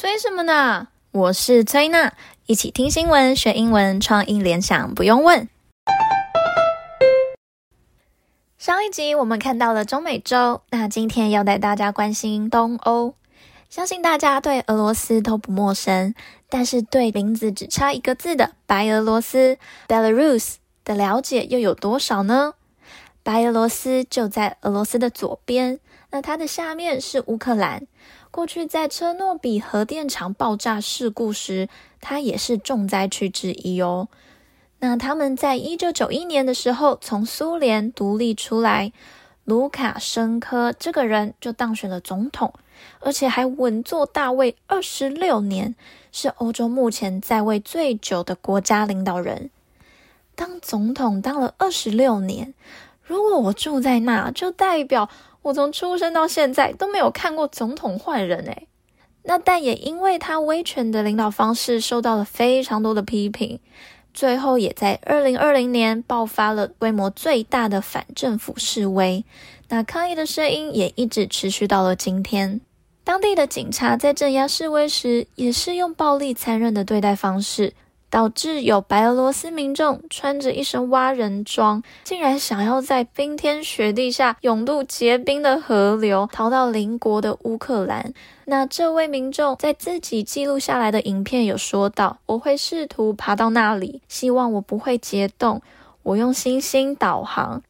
催什么呢？我是崔娜，一起听新闻学英文，创意联想不用问。上一集我们看到了中美洲，那今天要带大家关心东欧。相信大家对俄罗斯都不陌生，但是对名字只差一个字的白俄罗斯 （Belarus） 的了解又有多少呢？白俄罗斯就在俄罗斯的左边，那它的下面是乌克兰。过去在车诺比核电厂爆炸事故时，它也是重灾区之一哦。那他们在一九九一年的时候从苏联独立出来，卢卡申科这个人就当选了总统。而且还稳坐大位二十六年，是欧洲目前在位最久的国家领导人。当总统当了二十六年，如果我住在那，就代表我从出生到现在都没有看过总统换人诶。那但也因为他威权的领导方式受到了非常多的批评，最后也在二零二零年爆发了规模最大的反政府示威。那抗议的声音也一直持续到了今天。当地的警察在镇压示威时，也是用暴力残忍的对待方式，导致有白俄罗斯民众穿着一身蛙人装，竟然想要在冰天雪地下涌渡结冰的河流，逃到邻国的乌克兰。那这位民众在自己记录下来的影片有说到：“我会试图爬到那里，希望我不会结冻。我用星星导航。”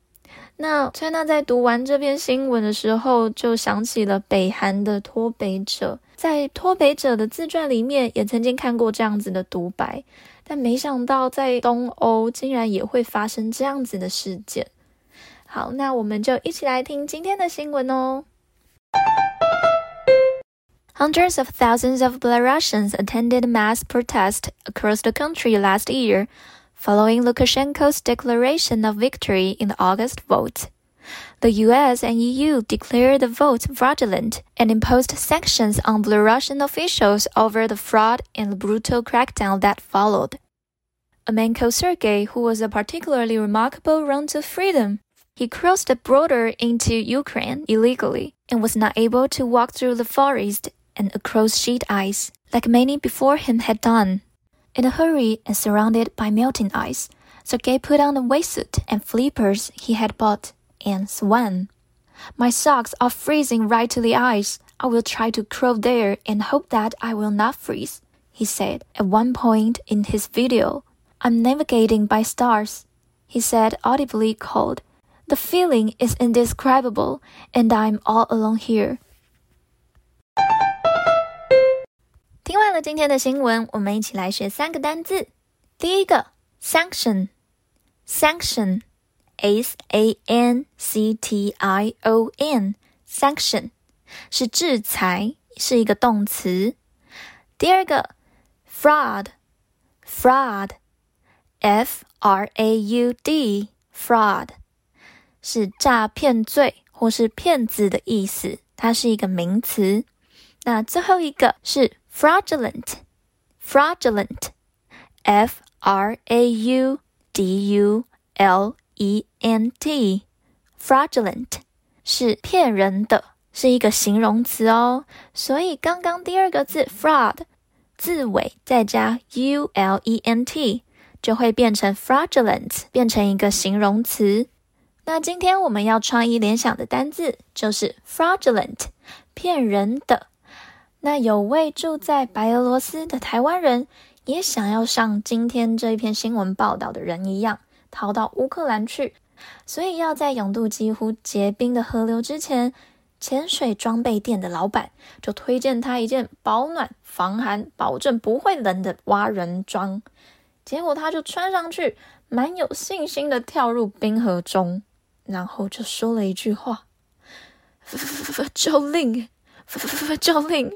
那崔娜在读完这篇新闻的时候，就想起了北韩的脱北者，在脱北者的自传里面也曾经看过这样子的独白，但没想到在东欧竟然也会发生这样子的事件。好，那我们就一起来听今天的新闻哦。Hundreds of thousands of Belarusians attended mass protest across the country last year. Following Lukashenko's declaration of victory in the August vote, the U.S. and EU declared the vote fraudulent and imposed sanctions on Belarusian officials over the fraud and the brutal crackdown that followed. A man called Sergei, who was a particularly remarkable run to freedom, he crossed the border into Ukraine illegally and was not able to walk through the forest and across sheet ice like many before him had done. In a hurry and surrounded by melting ice, Sergei put on the wetsuit and flippers he had bought and swam. My socks are freezing right to the ice. I will try to crawl there and hope that I will not freeze, he said at one point in his video. I'm navigating by stars, he said audibly cold. The feeling is indescribable and I'm all alone here. 听完了今天的新闻，我们一起来学三个单字。第一个，sanction，sanction，s a n c t i o n，sanction 是制裁，是一个动词。第二个，fraud，fraud，f r a u d，fraud 是诈骗罪或是骗子的意思，它是一个名词。那最后一个是。Fraudulent, fraudulent, f r a u d u l e n t, fraudulent 是骗人的，是一个形容词哦。所以刚刚第二个字 fraud 字尾再加 u l e n t 就会变成 fraudulent，变成一个形容词。那今天我们要创意联想的单字就是 fraudulent，骗人的。那有位住在白俄罗斯的台湾人，也想要像今天这一篇新闻报道的人一样，逃到乌克兰去，所以要在泳渡几乎结冰的河流之前，潜水装备店的老板就推荐他一件保暖、防寒、保证不会冷的蛙人装，结果他就穿上去，蛮有信心的跳入冰河中，然后就说了一句话：“救命！”救命！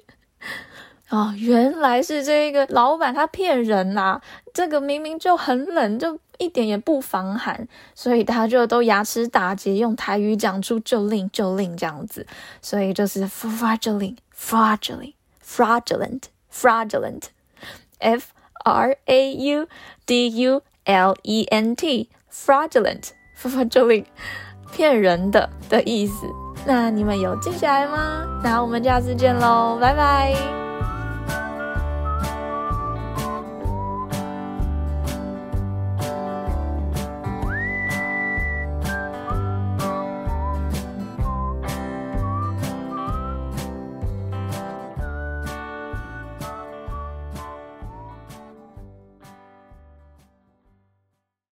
哦，原来是这个老板他骗人呐、这个明明就很冷，就一点也不防寒，所以他就都牙齿打结，用台语讲出“救命，救命”这样子，所以就是 fraudulent, fraudulent, fraudulent, fraudulent, f r a u d u l e n t, fraudulent, fraudulent，骗人的的意思。那你们有记下来吗？那我们下次见喽，拜拜。